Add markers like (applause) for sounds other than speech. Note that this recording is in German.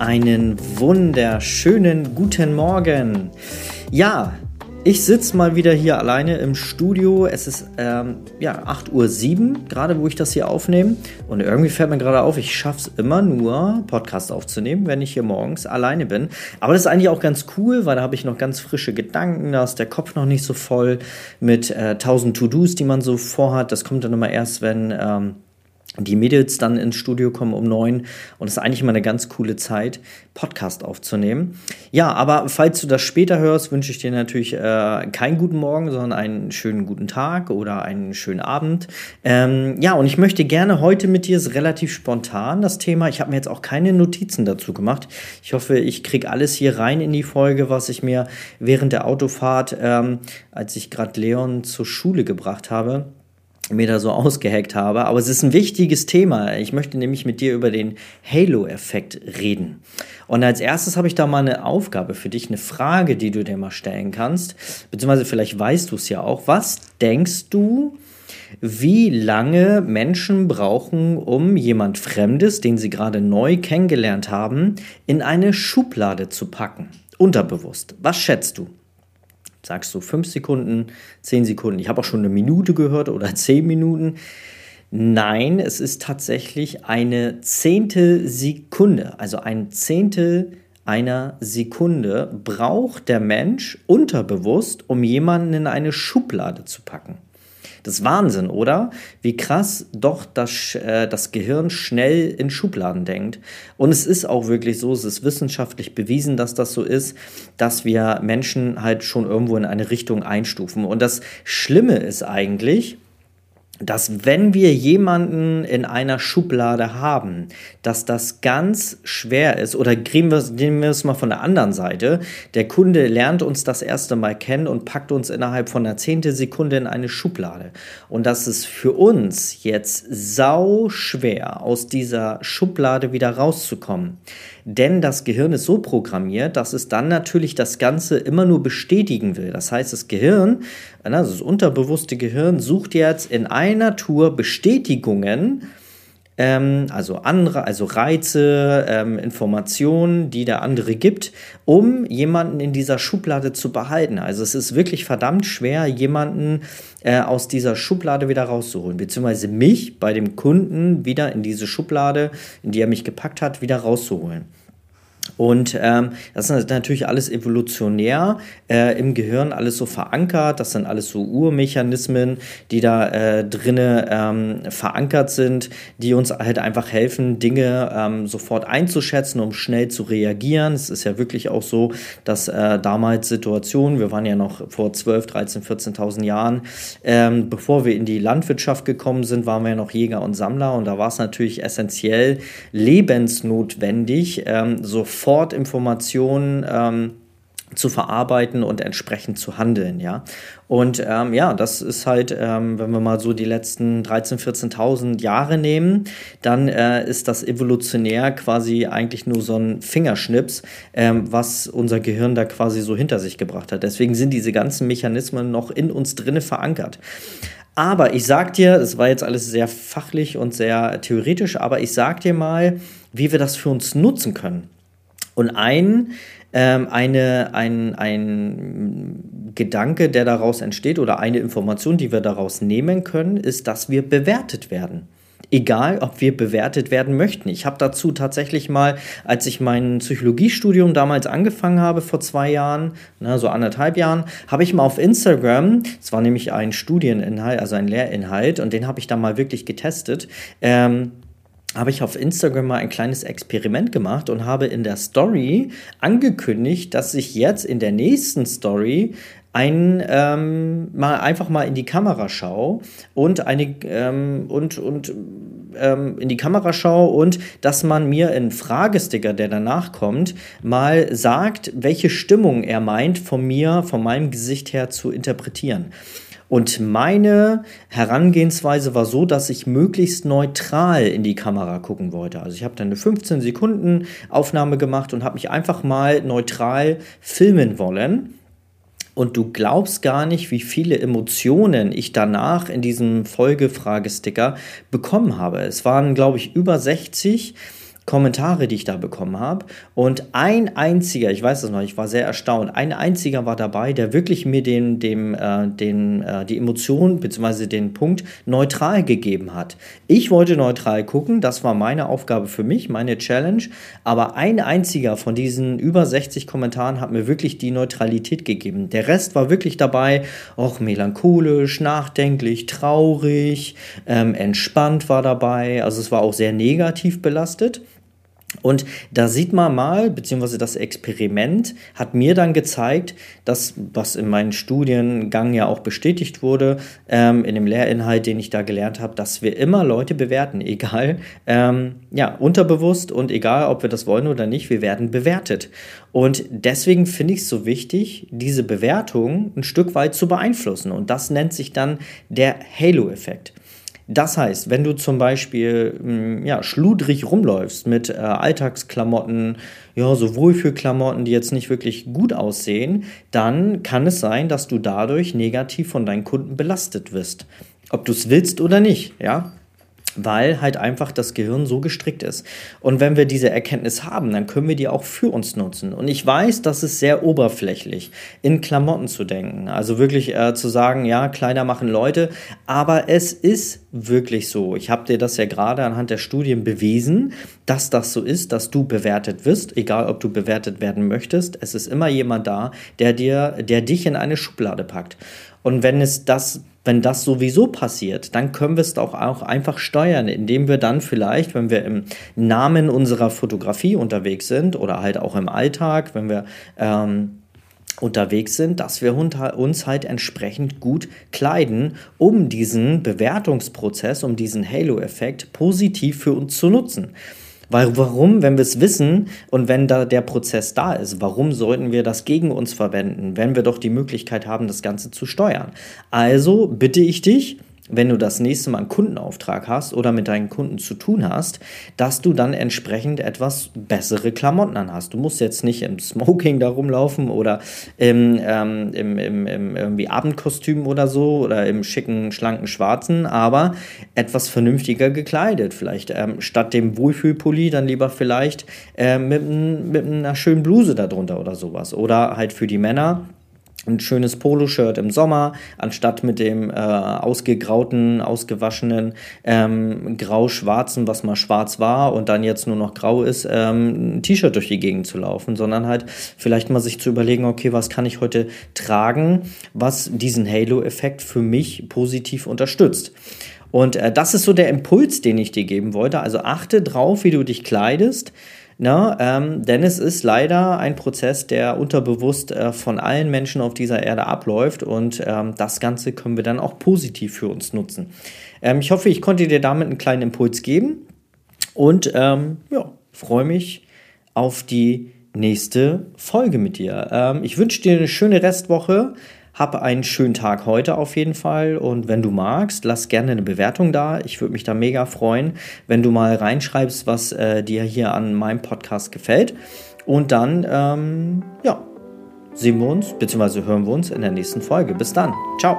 Einen wunderschönen guten Morgen. Ja, ich sitze mal wieder hier alleine im Studio. Es ist ähm, ja 8.07 Uhr, gerade wo ich das hier aufnehme. Und irgendwie fällt mir gerade auf, ich schaffe es immer nur, Podcast aufzunehmen, wenn ich hier morgens alleine bin. Aber das ist eigentlich auch ganz cool, weil da habe ich noch ganz frische Gedanken. Da ist der Kopf noch nicht so voll mit äh, 1000 To-Dos, die man so vorhat. Das kommt dann immer erst, wenn. Ähm, die Mädels dann ins Studio kommen um neun und es ist eigentlich immer eine ganz coole Zeit, Podcast aufzunehmen. Ja, aber falls du das später hörst, wünsche ich dir natürlich äh, keinen guten Morgen, sondern einen schönen guten Tag oder einen schönen Abend. Ähm, ja, und ich möchte gerne heute mit dir, ist relativ spontan das Thema. Ich habe mir jetzt auch keine Notizen dazu gemacht. Ich hoffe, ich kriege alles hier rein in die Folge, was ich mir während der Autofahrt, ähm, als ich gerade Leon zur Schule gebracht habe, mir da so ausgehackt habe. Aber es ist ein wichtiges Thema. Ich möchte nämlich mit dir über den Halo-Effekt reden. Und als erstes habe ich da mal eine Aufgabe für dich, eine Frage, die du dir mal stellen kannst. Beziehungsweise vielleicht weißt du es ja auch. Was denkst du, wie lange Menschen brauchen, um jemand Fremdes, den sie gerade neu kennengelernt haben, in eine Schublade zu packen? Unterbewusst. Was schätzt du? Sagst du fünf Sekunden, zehn Sekunden? Ich habe auch schon eine Minute gehört oder (laughs) zehn Minuten. Nein, es ist tatsächlich eine Zehntel Sekunde, also ein Zehntel einer Sekunde braucht der Mensch unterbewusst, um jemanden in eine Schublade zu packen. Das ist Wahnsinn, oder? Wie krass doch das, äh, das Gehirn schnell in Schubladen denkt. Und es ist auch wirklich so, es ist wissenschaftlich bewiesen, dass das so ist, dass wir Menschen halt schon irgendwo in eine Richtung einstufen. Und das Schlimme ist eigentlich, dass wenn wir jemanden in einer Schublade haben, dass das ganz schwer ist, oder nehmen wir, es mal von der anderen Seite, der Kunde lernt uns das erste Mal kennen und packt uns innerhalb von einer Zehntelsekunde in eine Schublade. Und das ist für uns jetzt sau schwer, aus dieser Schublade wieder rauszukommen. Denn das Gehirn ist so programmiert, dass es dann natürlich das Ganze immer nur bestätigen will. Das heißt, das Gehirn, also das unterbewusste Gehirn, sucht jetzt in einer Tour Bestätigungen, ähm, also andere, also Reize, ähm, Informationen, die der andere gibt, um jemanden in dieser Schublade zu behalten. Also es ist wirklich verdammt schwer, jemanden äh, aus dieser Schublade wieder rauszuholen, beziehungsweise mich bei dem Kunden wieder in diese Schublade, in die er mich gepackt hat, wieder rauszuholen. Und ähm, das ist natürlich alles evolutionär äh, im Gehirn, alles so verankert. Das sind alles so Urmechanismen, die da äh, drinnen ähm, verankert sind, die uns halt einfach helfen, Dinge ähm, sofort einzuschätzen, um schnell zu reagieren. Es ist ja wirklich auch so, dass äh, damals Situationen, wir waren ja noch vor 12, 13, 14.000 Jahren, ähm, bevor wir in die Landwirtschaft gekommen sind, waren wir ja noch Jäger und Sammler und da war es natürlich essentiell lebensnotwendig, ähm, sofort sofort Informationen ähm, zu verarbeiten und entsprechend zu handeln, ja. Und ähm, ja, das ist halt, ähm, wenn wir mal so die letzten 13.000, 14.000 Jahre nehmen, dann äh, ist das evolutionär quasi eigentlich nur so ein Fingerschnips, ähm, was unser Gehirn da quasi so hinter sich gebracht hat. Deswegen sind diese ganzen Mechanismen noch in uns drinne verankert. Aber ich sag dir, das war jetzt alles sehr fachlich und sehr theoretisch, aber ich sag dir mal, wie wir das für uns nutzen können. Und ein, ähm, eine, ein, ein Gedanke, der daraus entsteht oder eine Information, die wir daraus nehmen können, ist, dass wir bewertet werden. Egal, ob wir bewertet werden möchten. Ich habe dazu tatsächlich mal, als ich mein Psychologiestudium damals angefangen habe, vor zwei Jahren, na, so anderthalb Jahren, habe ich mal auf Instagram, es war nämlich ein Studieninhalt, also ein Lehrinhalt, und den habe ich da mal wirklich getestet, ähm, habe ich auf Instagram mal ein kleines Experiment gemacht und habe in der Story angekündigt, dass ich jetzt in der nächsten Story ein ähm, mal einfach mal in die Kamera schaue und eine ähm, und und ähm, in die Kamera schaue und dass man mir in Fragesticker, der danach kommt, mal sagt, welche Stimmung er meint, von mir, von meinem Gesicht her zu interpretieren. Und meine Herangehensweise war so, dass ich möglichst neutral in die Kamera gucken wollte. Also ich habe dann eine 15 Sekunden Aufnahme gemacht und habe mich einfach mal neutral filmen wollen. Und du glaubst gar nicht, wie viele Emotionen ich danach in diesem Folgefragesticker bekommen habe. Es waren, glaube ich, über 60 Kommentare, die ich da bekommen habe. Und ein einziger, ich weiß es noch, ich war sehr erstaunt, ein einziger war dabei, der wirklich mir den, dem, äh, den, äh, die Emotion bzw. den Punkt neutral gegeben hat. Ich wollte neutral gucken, das war meine Aufgabe für mich, meine Challenge. Aber ein einziger von diesen über 60 Kommentaren hat mir wirklich die Neutralität gegeben. Der Rest war wirklich dabei, auch melancholisch, nachdenklich, traurig, ähm, entspannt war dabei. Also es war auch sehr negativ belastet. Und da sieht man mal, beziehungsweise das Experiment hat mir dann gezeigt, dass, was in meinem Studiengang ja auch bestätigt wurde, ähm, in dem Lehrinhalt, den ich da gelernt habe, dass wir immer Leute bewerten, egal, ähm, ja, unterbewusst und egal, ob wir das wollen oder nicht, wir werden bewertet. Und deswegen finde ich es so wichtig, diese Bewertung ein Stück weit zu beeinflussen. Und das nennt sich dann der Halo-Effekt. Das heißt, wenn du zum Beispiel hm, ja, schludrig rumläufst mit äh, Alltagsklamotten, ja, so Wohlfühlklamotten, die jetzt nicht wirklich gut aussehen, dann kann es sein, dass du dadurch negativ von deinen Kunden belastet wirst. Ob du es willst oder nicht, ja weil halt einfach das Gehirn so gestrickt ist. Und wenn wir diese Erkenntnis haben, dann können wir die auch für uns nutzen. Und ich weiß, das ist sehr oberflächlich, in Klamotten zu denken. Also wirklich äh, zu sagen, ja, Kleider machen Leute, aber es ist wirklich so. Ich habe dir das ja gerade anhand der Studien bewiesen, dass das so ist, dass du bewertet wirst, egal ob du bewertet werden möchtest. Es ist immer jemand da, der dir, der dich in eine Schublade packt. Und wenn es das wenn das sowieso passiert, dann können wir es auch, auch einfach steuern, indem wir dann vielleicht, wenn wir im Namen unserer Fotografie unterwegs sind oder halt auch im Alltag, wenn wir ähm, unterwegs sind, dass wir uns halt entsprechend gut kleiden, um diesen Bewertungsprozess, um diesen Halo-Effekt positiv für uns zu nutzen. Weil warum, wenn wir es wissen und wenn da der Prozess da ist, warum sollten wir das gegen uns verwenden, wenn wir doch die Möglichkeit haben, das Ganze zu steuern? Also bitte ich dich, wenn du das nächste Mal einen Kundenauftrag hast oder mit deinen Kunden zu tun hast, dass du dann entsprechend etwas bessere Klamotten anhast. Du musst jetzt nicht im Smoking da rumlaufen oder im, ähm, im, im, im irgendwie Abendkostüm oder so oder im schicken, schlanken Schwarzen, aber etwas vernünftiger gekleidet. Vielleicht ähm, statt dem Wohlfühlpulli dann lieber vielleicht äh, mit, mit einer schönen Bluse darunter oder sowas. Oder halt für die Männer ein schönes Poloshirt im Sommer, anstatt mit dem äh, ausgegrauten, ausgewaschenen, ähm, grau-schwarzen, was mal schwarz war und dann jetzt nur noch grau ist, ähm, ein T-Shirt durch die Gegend zu laufen, sondern halt vielleicht mal sich zu überlegen, okay, was kann ich heute tragen, was diesen Halo-Effekt für mich positiv unterstützt. Und äh, das ist so der Impuls, den ich dir geben wollte. Also achte drauf, wie du dich kleidest. Na, ähm, denn es ist leider ein Prozess, der unterbewusst äh, von allen Menschen auf dieser Erde abläuft und ähm, das Ganze können wir dann auch positiv für uns nutzen. Ähm, ich hoffe, ich konnte dir damit einen kleinen Impuls geben und ähm, ja, freue mich auf die nächste Folge mit dir. Ähm, ich wünsche dir eine schöne Restwoche. Hab einen schönen Tag heute auf jeden Fall und wenn du magst, lass gerne eine Bewertung da. Ich würde mich da mega freuen, wenn du mal reinschreibst, was äh, dir hier an meinem Podcast gefällt. Und dann, ähm, ja, sehen wir uns bzw. hören wir uns in der nächsten Folge. Bis dann. Ciao.